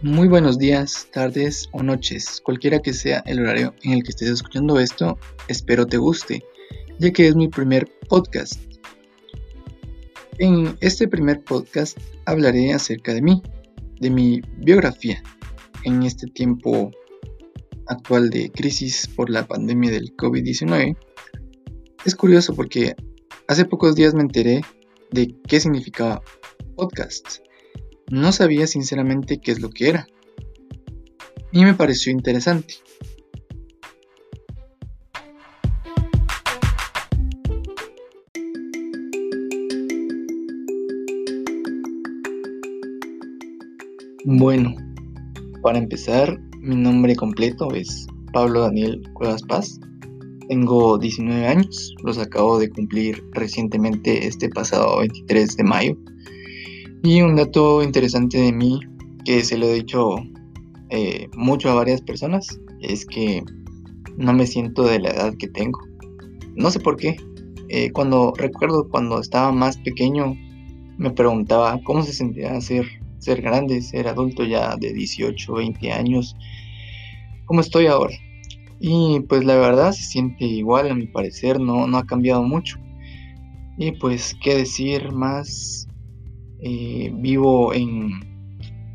Muy buenos días, tardes o noches, cualquiera que sea el horario en el que estés escuchando esto, espero te guste, ya que es mi primer podcast. En este primer podcast hablaré acerca de mí, de mi biografía en este tiempo actual de crisis por la pandemia del COVID-19. Es curioso porque hace pocos días me enteré de qué significaba podcast no sabía sinceramente qué es lo que era. Y me pareció interesante. Bueno, para empezar, mi nombre completo es Pablo Daniel Cuevas Paz. Tengo 19 años, los acabo de cumplir recientemente este pasado 23 de mayo y un dato interesante de mí, que se lo he dicho eh, mucho a varias personas, es que no me siento de la edad que tengo. No sé por qué. Eh, cuando recuerdo cuando estaba más pequeño, me preguntaba cómo se sentía ser, ser grande, ser adulto ya de 18, 20 años. ¿Cómo estoy ahora? Y pues la verdad se siente igual a mi parecer, no, no ha cambiado mucho. Y pues qué decir más, eh, vivo en,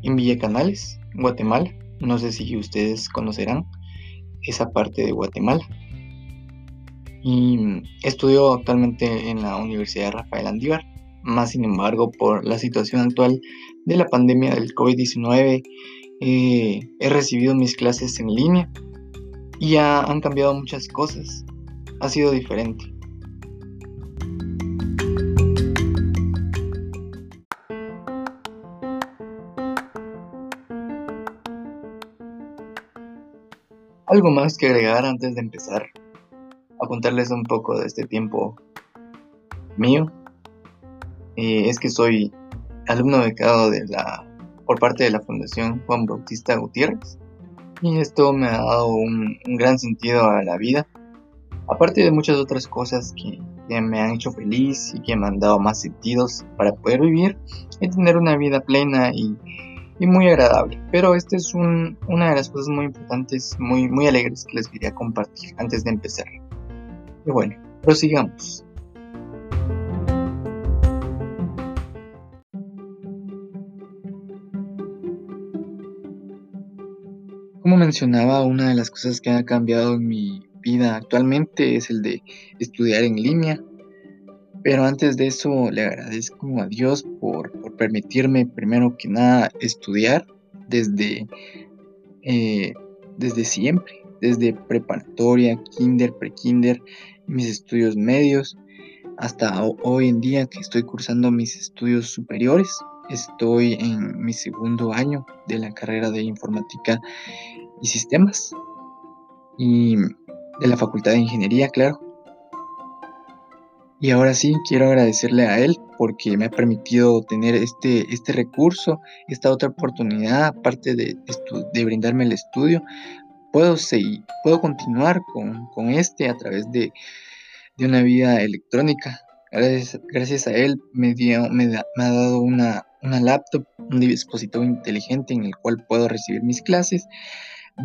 en Villa Canales, Guatemala. No sé si ustedes conocerán esa parte de Guatemala. Y estudio actualmente en la Universidad Rafael Andívar. Más sin embargo, por la situación actual de la pandemia del COVID-19, eh, he recibido mis clases en línea y ya han cambiado muchas cosas. Ha sido diferente. Algo más que agregar antes de empezar a contarles un poco de este tiempo mío. Es que soy alumno becado de la por parte de la Fundación Juan Bautista Gutiérrez. Y esto me ha dado un, gran sentido a la vida. Aparte de muchas otras cosas que, que, me han hecho feliz y que me han dado más sentidos para poder vivir y tener una vida plena y y muy agradable. Pero esta es una de las cosas muy importantes, muy, muy alegres que les quería compartir antes de empezar. Y bueno, prosigamos. Como mencionaba, una de las cosas que ha cambiado en mi vida actualmente es el de estudiar en línea. Pero antes de eso le agradezco a Dios por, permitirme primero que nada estudiar desde, eh, desde siempre, desde preparatoria, kinder, prekinder, mis estudios medios, hasta hoy en día que estoy cursando mis estudios superiores. Estoy en mi segundo año de la carrera de informática y sistemas y de la Facultad de Ingeniería, claro. Y ahora sí, quiero agradecerle a él porque me ha permitido tener este, este recurso, esta otra oportunidad, aparte de, de brindarme el estudio. Puedo, seguir, puedo continuar con, con este a través de, de una vida electrónica. Gracias, gracias a él me, dio, me, me, ha dado una, una laptop, un dispositivo inteligente en el cual puedo recibir mis clases.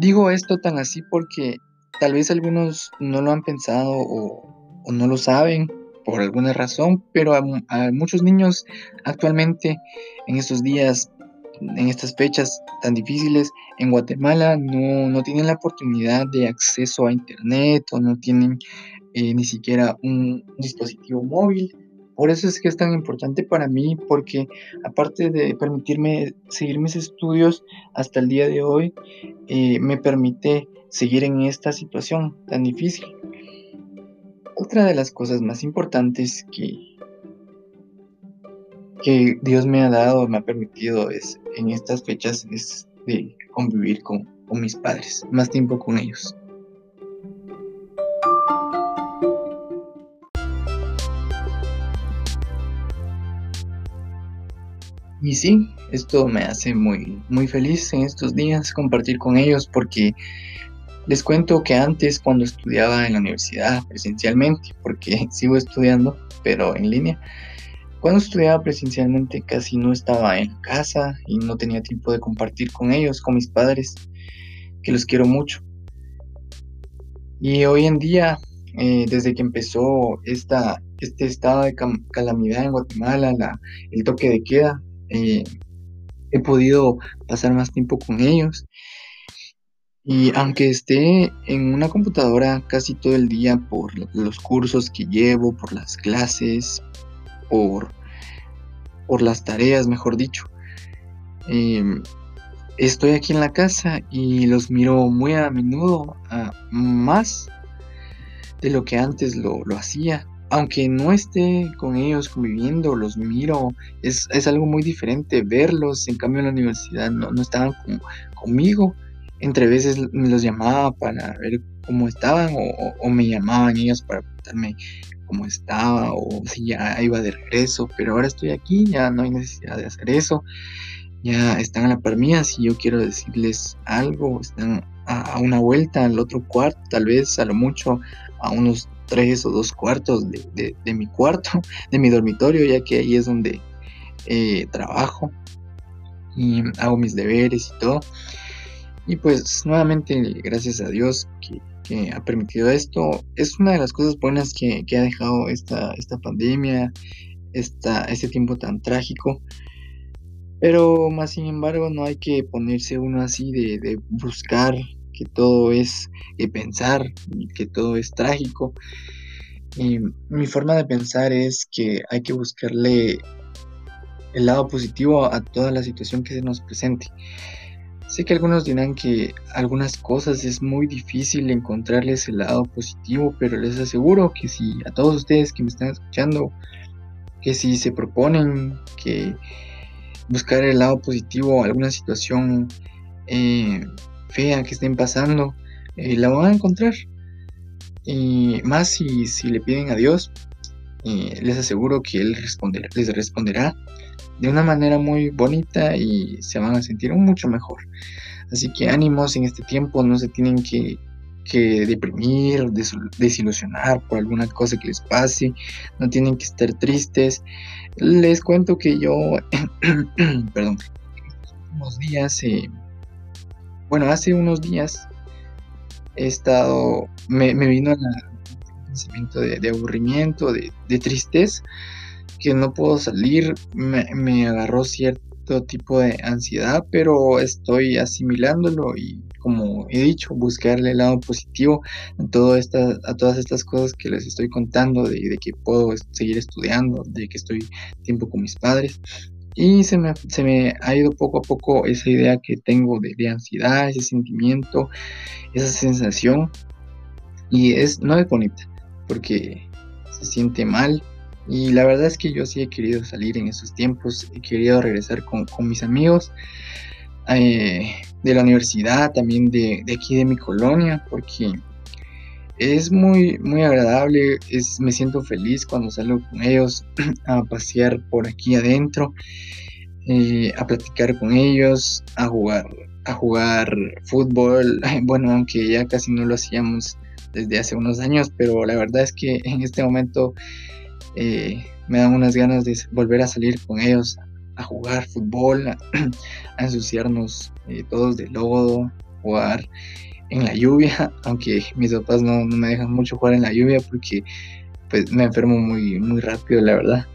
Digo esto tan así porque tal vez algunos no lo han pensado o, o no lo saben por alguna razón, pero a, muchos niños actualmente en estos días, en estas fechas tan difíciles, en Guatemala no, tienen la oportunidad de acceso a Internet o no tienen eh, ni siquiera un dispositivo móvil. Por eso es que es tan importante para mí, porque aparte de permitirme seguir mis estudios hasta el día de hoy, eh, me permite seguir en esta situación tan difícil. Otra de las cosas más importantes que, que Dios me ha dado, me ha permitido es en estas fechas es de convivir con, con mis padres, más tiempo con ellos. Y sí, esto me hace muy, muy feliz en estos días compartir con ellos porque les cuento que antes, cuando estudiaba en la universidad presencialmente, porque sigo estudiando, pero en línea, Cuando estudiaba presencialmente casi no estaba en casa y no tenía tiempo de compartir con ellos, con mis padres, que los quiero mucho. Y hoy en día, eh, desde que empezó esta, este estado de calamidad en Guatemala, el toque de queda, eh, he podido pasar más tiempo con ellos. Y aunque esté en una computadora casi todo el día por los cursos que llevo, por las clases, por, por las tareas, mejor dicho, em, estoy aquí en la casa y los miro muy a menudo, más de lo que antes lo, hacía. Aunque no esté con ellos conviviendo, los miro, es, algo muy diferente verlos. En cambio, en la universidad no, estaban conmigo. Entre veces me los llamaba para ver cómo estaban o, me llamaban ellos para preguntarme cómo estaba o si ya iba de regreso. Pero ahora estoy aquí, ya no hay necesidad de hacer eso ya están a la par mía, si yo quiero decirles algo, están a, una vuelta al otro cuarto, tal vez a lo mucho a unos tres o dos cuartos de, mi cuarto, de mi dormitorio, ya que ahí es donde eh, trabajo y hago mis deberes y todo. Y pues nuevamente, gracias a Dios que, ha permitido esto, es una de las cosas buenas que, ha dejado esta, esta pandemia, esta, este tiempo tan trágico. Pero más sin embargo no hay que ponerse uno así de, buscar que todo es, que pensar que todo es trágico. Mi forma de pensar es que hay que buscarle el lado positivo a toda la situación que se nos presente. Sé que algunos dirán que algunas cosas es muy difícil encontrarles el lado positivo, pero les aseguro que si a todos ustedes que me están escuchando, que si se proponen que buscar el lado positivo a alguna situación eh, fea que estén pasando, eh, la van a encontrar. Y más si, si le piden a Dios, eh, les aseguro que Él les responderá de una manera muy bonita y se van a sentir mucho mejor. Así que ánimos en este tiempo, no se tienen que, que deprimir, desilusionar por alguna cosa que les pase, no tienen que estar tristes. Les cuento que yo, perdón, unos días, eh, bueno, hace unos días he estado, me, vino el sentimiento de, aburrimiento, de, tristeza, que no puedo salir, me, me agarró cierto tipo de ansiedad, pero estoy asimilándolo y como he dicho, buscarle el lado positivo a, todo esta, a todas estas cosas que les estoy contando, de, que puedo seguir estudiando, de que estoy tiempo con mis padres. Y se me, se me ha ido poco a poco esa idea que tengo de, de ansiedad, ese sentimiento, esa sensación. Y es, no es bonita, porque se siente mal, y la verdad es que yo sí he querido salir en esos tiempos, he querido regresar con, mis amigos, eh, de la universidad, también de, aquí de mi colonia, porque es muy, muy agradable, es, me siento feliz cuando salgo con ellos a pasear por aquí adentro, eh, a platicar con ellos, a jugar, a jugar fútbol, bueno, aunque ya casi no lo hacíamos desde hace unos años, pero la verdad es que en este momento eh, me dan unas ganas de volver a salir con ellos a jugar fútbol, a, ensuciarnos eh, todos de lodo, jugar en la lluvia, aunque mis papás no, me dejan mucho jugar en la lluvia porque pues me enfermo muy, muy rápido, la verdad.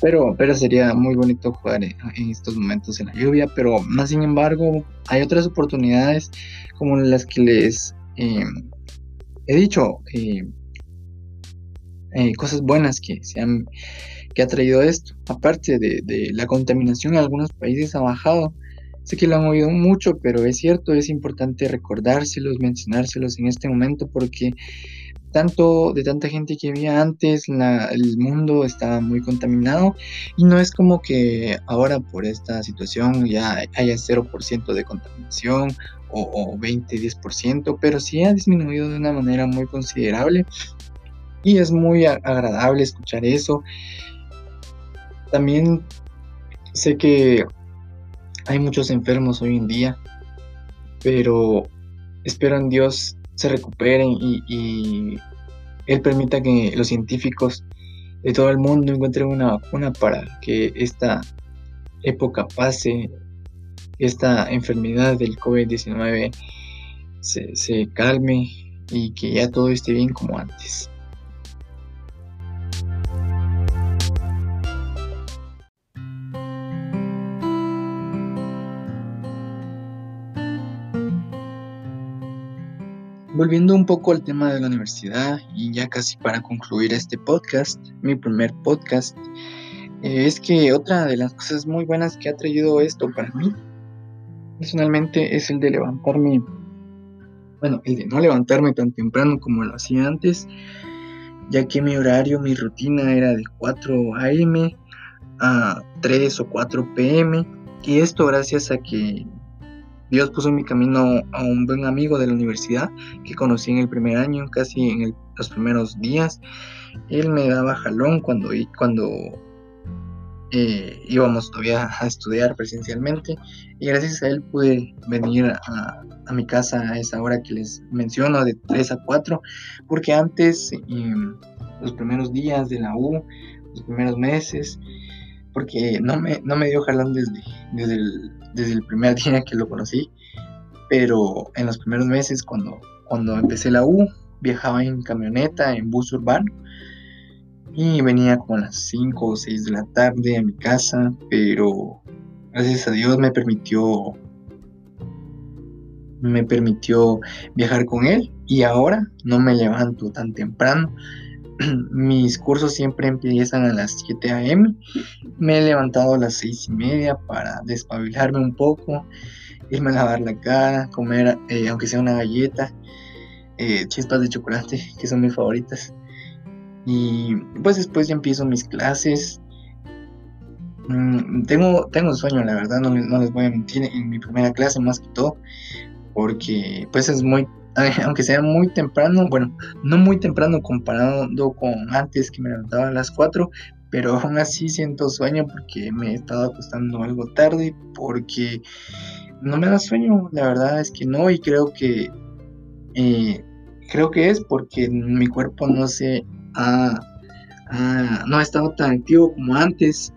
Pero, pero sería muy bonito jugar en, estos momentos en la lluvia, pero más sin embargo hay otras oportunidades como las que les em, he dicho, eh, eh, cosas buenas que se han que ha traído esto. Aparte de, la contaminación en algunos países ha bajado. Sé que lo han oído mucho, pero es cierto, es importante recordárselos, mencionárselos en este momento porque tanto de tanta gente que había antes, el mundo estaba muy contaminado y no es como que ahora por esta situación ya haya 0% de contaminación o, o 20, 10%, pero sí ha disminuido de una manera muy considerable y es muy agradable escuchar eso también sé que hay muchos enfermos hoy en día, pero espero en Dios se recuperen y, Él permita que los científicos de todo el mundo encuentren una vacuna para que esta época pase, esta enfermedad del COVID-19 se, se calme y que ya todo esté bien como antes. Volviendo un poco al tema de la universidad y ya casi para concluir este podcast, mi primer podcast, eh, es que otra de las cosas muy buenas que ha traído esto para mí, personalmente, es el de levantarme, bueno, el de no levantarme tan temprano como lo hacía antes, ya que mi horario, mi rutina era de 4 a.m. a 3 o 4 p.m. Y esto gracias a que Dios puso en mi camino a un buen amigo de la universidad que conocí en el primer año, casi en los primeros días. Él me daba jalón cuando, eh, íbamos todavía a estudiar presencialmente y gracias a él pude venir a, mi casa a esa hora que les menciono, de 3 a 4, porque antes, em, los primeros días de la U, los primeros meses, porque no me, no me dio jalón desde, desde, el, desde el primer día que lo conocí, pero en los primeros meses cuando, cuando empecé la U, viajaba en camioneta, en bus urbano, y venía como a las 5 o 6 de la tarde a mi casa, pero gracias a Dios me permitió me permitió viajar con él y ahora no me levanto tan temprano mis cursos siempre empiezan a las 7 a.m. Me he levantado a las 6 y media para despabilarme un poco, irme a lavar la cara, comer, eh, aunque sea una galleta, eh, chispas de chocolate, que son mis favoritas. Y pues después ya empiezo mis clases. Mm, tengo, tengo sueño, la verdad, no, no les voy a mentir, en mi primera clase más que todo, porque pues es muy aunque sea muy temprano, bueno, no muy temprano comparado con antes que me levantaba a las 4, pero aún así siento sueño porque me he estado acostando algo tarde, porque no me da sueño, la verdad es que no, y creo que eh, creo que es porque mi cuerpo no se ha, no ha estado tan activo como antes,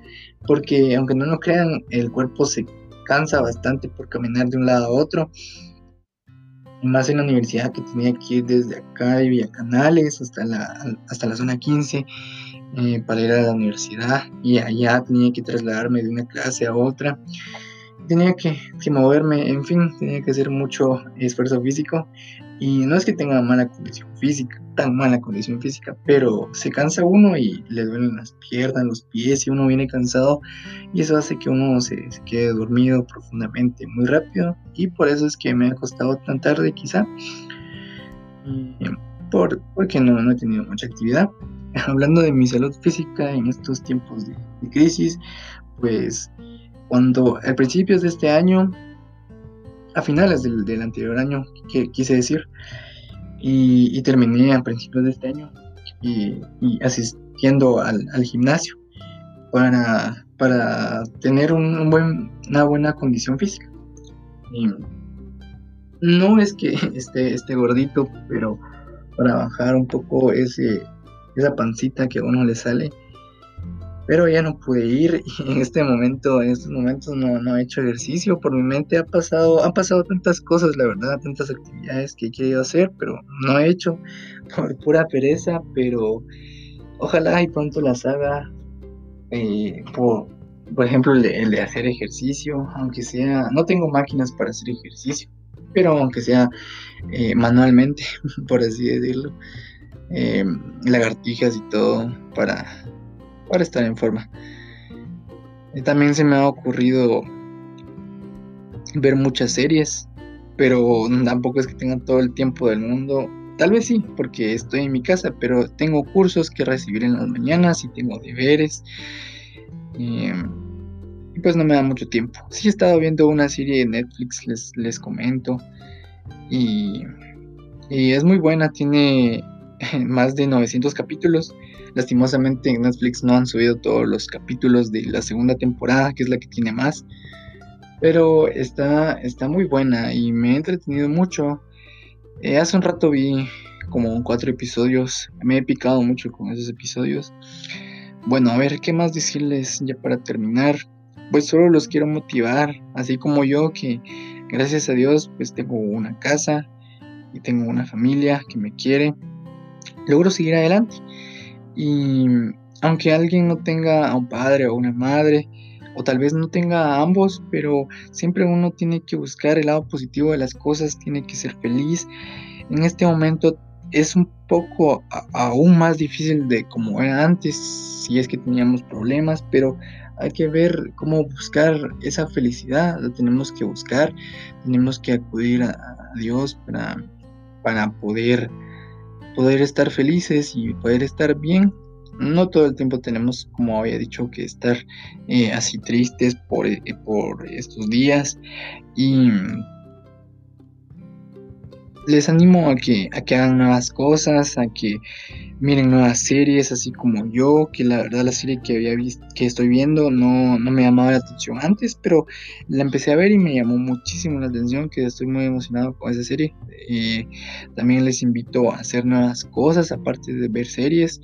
porque aunque no lo crean, el cuerpo se cansa bastante por caminar de un lado a otro más en la universidad que tenía que ir desde acá de Villa Canales hasta la, hasta la zona 15 eh, para ir a la universidad y allá tenía que trasladarme de una clase a otra. Tenía que, que moverme, en fin, tenía que hacer mucho esfuerzo físico. Y no es que tenga mala condición física, tan mala condición física, pero se cansa uno y le duelen las piernas, los pies y uno viene cansado y eso hace que uno se, quede dormido profundamente muy rápido. Y por eso es que me ha costado tan tarde quizá, por, porque no, no he tenido mucha actividad. Hablando de mi salud física en estos tiempos de, crisis, pues cuando a principios de este año a finales del, anterior año, que quise decir, y, terminé a principios de este año y, asistiendo al, gimnasio para, para tener una buena condición física. no es que esté, esté gordito, pero para bajar un poco ese, esa pancita que a uno le sale pero ya no pude ir y en este momento, en estos momentos no, no he hecho ejercicio, por mi mente. Ha pasado, han pasado tantas cosas, la verdad, tantas actividades que he querido hacer, pero no he hecho por pura pereza, pero ojalá y pronto las haga, eh, por, por ejemplo, el de, hacer ejercicio, aunque sea, no tengo máquinas para hacer ejercicio, pero aunque sea eh, manualmente, por así decirlo, eh, lagartijas y todo para para estar en forma. Y también se me ha ocurrido ver muchas series, pero tampoco es que tenga todo el tiempo del mundo. Tal vez sí, porque estoy en mi casa, pero tengo cursos que recibir en las mañanas y tengo deberes. Y, pues no me da mucho tiempo. Sí he estado viendo una serie de Netflix, les, les comento. Y, y es muy buena, tiene más de 900 capítulos. Lastimosamente en Netflix no han subido todos los capítulos de la segunda temporada, que es la que tiene más. Pero está, está muy buena y me he entretenido mucho. Eh, hace un rato vi como cuatro episodios. Me he picado mucho con esos episodios. bueno, a ver, ¿qué más decirles ya para terminar? Pues solo los quiero motivar, así como yo, que gracias a Dios pues tengo una casa y tengo una familia que me quiere. Logro seguir adelante. Y aunque alguien no tenga a un padre o una madre, o tal vez no tenga a ambos, pero siempre uno tiene que buscar el lado positivo de las cosas, tiene que ser feliz. En este momento es un poco aún más difícil de como era antes, si es que teníamos problemas, pero hay que ver cómo buscar esa felicidad, la tenemos que buscar, tenemos que acudir a, Dios para, para poder, poder estar felices y poder estar bien. No todo el tiempo tenemos, como había dicho, que estar eh, así tristes por, eh, por estos días y les animo a que, a que hagan nuevas cosas, a que miren nuevas series, así como yo, que la verdad la serie que había visto, que estoy viendo no, no me llamaba la atención antes, pero la empecé a ver y me llamó muchísimo la atención, que estoy muy emocionado con esa serie. Eh, también les invito a hacer nuevas cosas, aparte de ver series.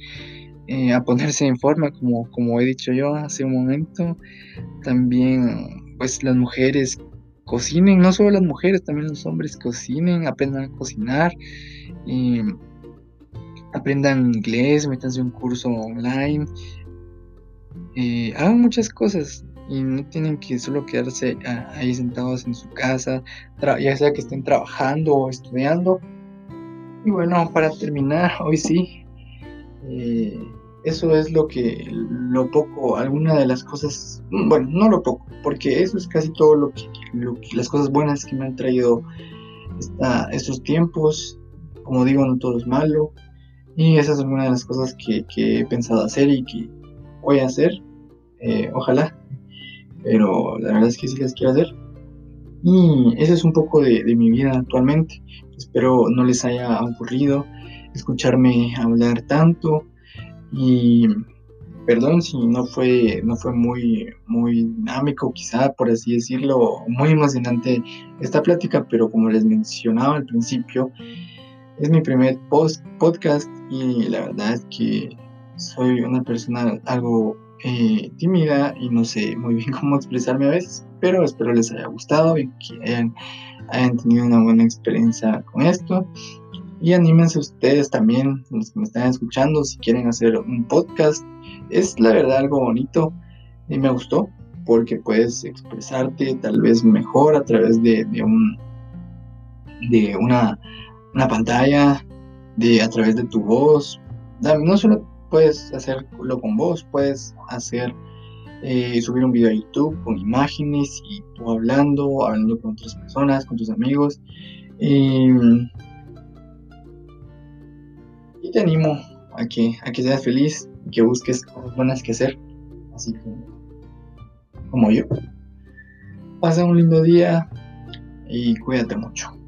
Eh, a ponerse en forma, como, como he dicho yo hace un momento. También, pues las mujeres cocinen, no solo las mujeres, también los hombres cocinen, aprendan a cocinar, aprendan inglés, métanse un curso online, eh, hagan muchas cosas y no tienen que solo quedarse ah, ahí sentados en su casa, ya sea que estén trabajando o estudiando. Y bueno, para terminar, hoy sí, eh, eso es lo que, lo poco, alguna de las cosas, bueno, no lo poco, porque eso es casi todo lo que, las cosas buenas que me han traído estos tiempos. Como digo, no todo es malo. Y esa es una de las cosas que, he pensado hacer y que voy a hacer. Eh, ojalá. Pero la verdad es que sí las quiero hacer. Y ese es un poco de, de mi vida actualmente. Espero no les haya aburrido escucharme hablar tanto y perdón si no fue, no fue muy, muy dinámico, quizá por así decirlo, muy emocionante esta plática, pero como les mencionaba al principio, es mi primer post podcast y la verdad es que soy una persona algo eh, tímida y no sé muy bien cómo expresarme a veces, pero espero les haya gustado y que hayan, hayan tenido una buena experiencia con esto. Y anímense ustedes también, los que me están escuchando, si quieren hacer un podcast. Es la verdad algo bonito y me gustó porque puedes expresarte tal vez mejor a través de, un de una, una, pantalla, de a través de tu voz. No solo puedes hacerlo con voz, puedes hacer eh, subir un video a YouTube con imágenes y tú hablando, hablando con otras personas, con tus amigos. Te animo a que, a que seas feliz y que busques cosas buenas que hacer, así como, como yo. Pasa un lindo día y cuídate mucho.